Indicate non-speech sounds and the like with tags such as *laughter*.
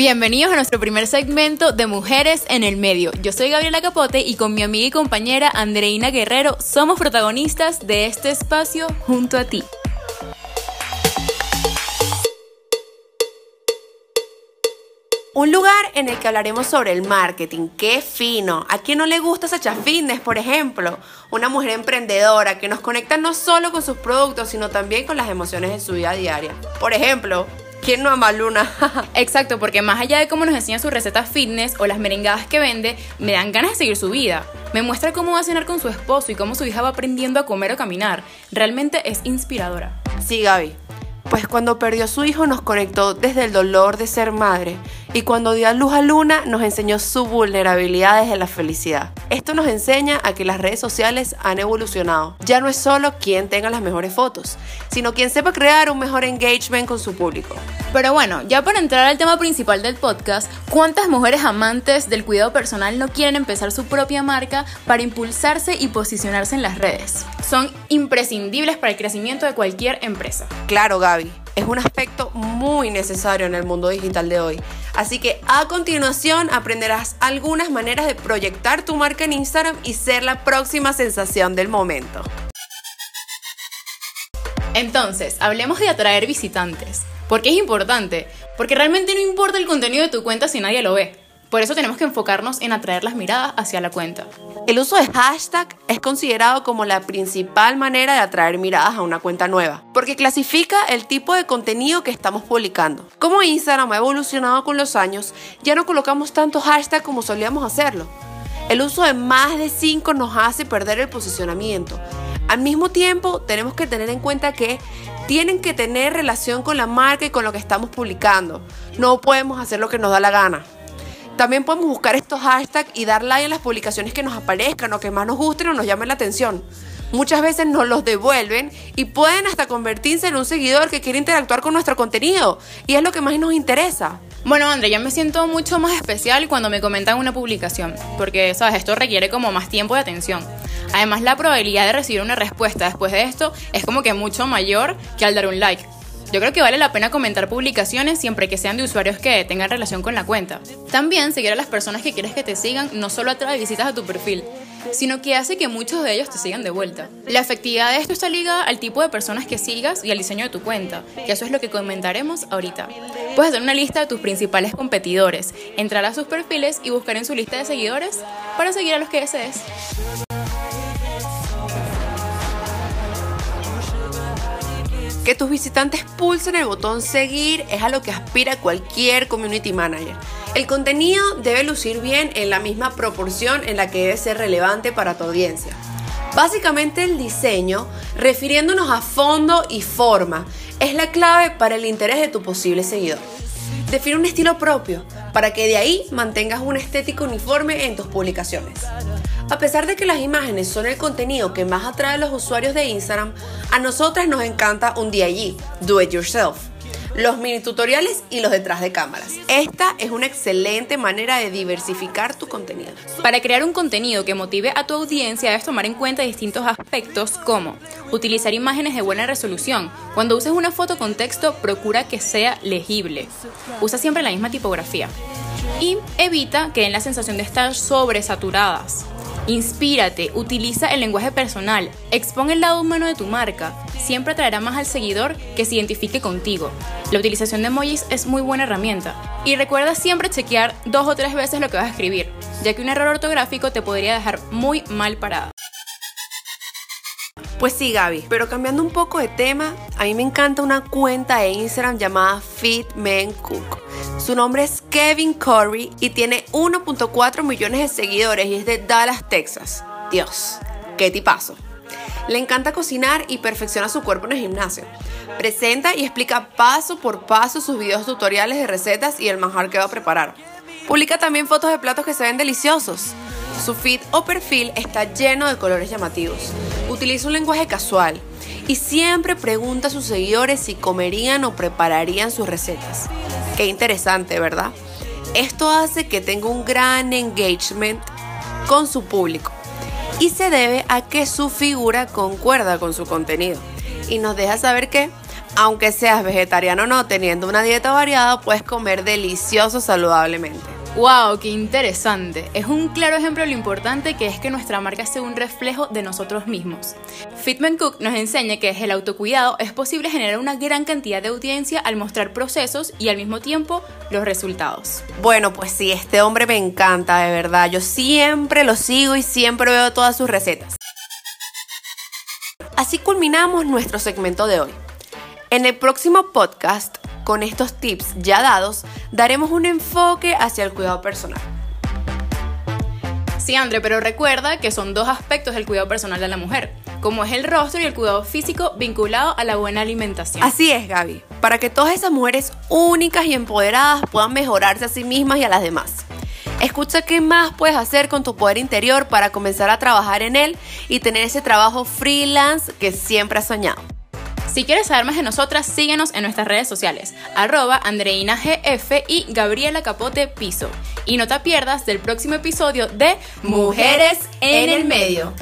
Bienvenidos a nuestro primer segmento de Mujeres en el Medio. Yo soy Gabriela Capote y con mi amiga y compañera Andreina Guerrero somos protagonistas de este espacio junto a ti. Un lugar en el que hablaremos sobre el marketing. ¡Qué fino! ¿A quién no le gusta Sacha Fitness, por ejemplo? Una mujer emprendedora que nos conecta no solo con sus productos, sino también con las emociones de su vida diaria. Por ejemplo, ¿Quién no ama a Luna? *laughs* Exacto, porque más allá de cómo nos enseña sus recetas fitness o las merengadas que vende, me dan ganas de seguir su vida. Me muestra cómo va a cenar con su esposo y cómo su hija va aprendiendo a comer o caminar. Realmente es inspiradora. Sí, Gaby. Pues cuando perdió su hijo nos conectó desde el dolor de ser madre y cuando dio a luz a Luna nos enseñó su vulnerabilidad desde la felicidad. Esto nos enseña a que las redes sociales han evolucionado. Ya no es solo quien tenga las mejores fotos, sino quien sepa crear un mejor engagement con su público. Pero bueno, ya para entrar al tema principal del podcast, ¿cuántas mujeres amantes del cuidado personal no quieren empezar su propia marca para impulsarse y posicionarse en las redes? Son imprescindibles para el crecimiento de cualquier empresa. Claro, Gaby es un aspecto muy necesario en el mundo digital de hoy. Así que a continuación aprenderás algunas maneras de proyectar tu marca en Instagram y ser la próxima sensación del momento. Entonces, hablemos de atraer visitantes. ¿Por qué es importante? Porque realmente no importa el contenido de tu cuenta si nadie lo ve. Por eso tenemos que enfocarnos en atraer las miradas hacia la cuenta. El uso de hashtag es considerado como la principal manera de atraer miradas a una cuenta nueva, porque clasifica el tipo de contenido que estamos publicando. Como Instagram ha evolucionado con los años, ya no colocamos tantos hashtags como solíamos hacerlo. El uso de más de 5 nos hace perder el posicionamiento. Al mismo tiempo, tenemos que tener en cuenta que tienen que tener relación con la marca y con lo que estamos publicando. No podemos hacer lo que nos da la gana. También podemos buscar estos hashtags y dar like a las publicaciones que nos aparezcan o que más nos gusten o nos llamen la atención. Muchas veces nos los devuelven y pueden hasta convertirse en un seguidor que quiere interactuar con nuestro contenido y es lo que más nos interesa. Bueno, André, ya me siento mucho más especial cuando me comentan una publicación, porque, sabes, esto requiere como más tiempo de atención. Además, la probabilidad de recibir una respuesta después de esto es como que mucho mayor que al dar un like. Yo creo que vale la pena comentar publicaciones siempre que sean de usuarios que tengan relación con la cuenta. También seguir a las personas que quieres que te sigan no solo atrae visitas a tu perfil, sino que hace que muchos de ellos te sigan de vuelta. La efectividad de esto está ligada al tipo de personas que sigas y al diseño de tu cuenta, que eso es lo que comentaremos ahorita. Puedes hacer una lista de tus principales competidores, entrar a sus perfiles y buscar en su lista de seguidores para seguir a los que desees. Que tus visitantes pulsen el botón seguir es a lo que aspira cualquier community manager. El contenido debe lucir bien en la misma proporción en la que debe ser relevante para tu audiencia. Básicamente el diseño, refiriéndonos a fondo y forma, es la clave para el interés de tu posible seguidor. Define un estilo propio para que de ahí mantengas una estética uniforme en tus publicaciones. A pesar de que las imágenes son el contenido que más atrae a los usuarios de Instagram, a nosotras nos encanta un allí, do it yourself. Los mini tutoriales y los detrás de cámaras. Esta es una excelente manera de diversificar tu contenido. Para crear un contenido que motive a tu audiencia debes tomar en cuenta distintos aspectos como utilizar imágenes de buena resolución. Cuando uses una foto con texto, procura que sea legible. Usa siempre la misma tipografía. Y evita que den la sensación de estar sobresaturadas. Inspírate, utiliza el lenguaje personal, expon el lado humano de tu marca. Siempre atraerá más al seguidor que se identifique contigo. La utilización de emojis es muy buena herramienta. Y recuerda siempre chequear dos o tres veces lo que vas a escribir, ya que un error ortográfico te podría dejar muy mal parada. Pues sí, Gaby, pero cambiando un poco de tema, a mí me encanta una cuenta de Instagram llamada Fit Men Cook. Su nombre es Kevin Curry y tiene 1.4 millones de seguidores y es de Dallas, Texas. Dios, qué tipazo. Le encanta cocinar y perfecciona su cuerpo en el gimnasio. Presenta y explica paso por paso sus videos tutoriales de recetas y el manjar que va a preparar. Publica también fotos de platos que se ven deliciosos. Su feed o perfil está lleno de colores llamativos. Utiliza un lenguaje casual y siempre pregunta a sus seguidores si comerían o prepararían sus recetas. Qué interesante, ¿verdad? Esto hace que tenga un gran engagement con su público y se debe a que su figura concuerda con su contenido y nos deja saber que aunque seas vegetariano o no, teniendo una dieta variada, puedes comer delicioso saludablemente. ¡Wow! ¡Qué interesante! Es un claro ejemplo de lo importante que es que nuestra marca sea un reflejo de nosotros mismos. Fitman Cook nos enseña que desde el autocuidado es posible generar una gran cantidad de audiencia al mostrar procesos y al mismo tiempo los resultados. Bueno, pues sí, este hombre me encanta, de verdad. Yo siempre lo sigo y siempre veo todas sus recetas. Así culminamos nuestro segmento de hoy. En el próximo podcast con estos tips ya dados, daremos un enfoque hacia el cuidado personal. Sí, André, pero recuerda que son dos aspectos del cuidado personal de la mujer, como es el rostro y el cuidado físico vinculado a la buena alimentación. Así es, Gaby, para que todas esas mujeres únicas y empoderadas puedan mejorarse a sí mismas y a las demás. Escucha qué más puedes hacer con tu poder interior para comenzar a trabajar en él y tener ese trabajo freelance que siempre has soñado. Si quieres saber más de nosotras, síguenos en nuestras redes sociales, arroba AndreinaGF y Gabriela Capote Piso. Y no te pierdas del próximo episodio de Mujeres en el Medio.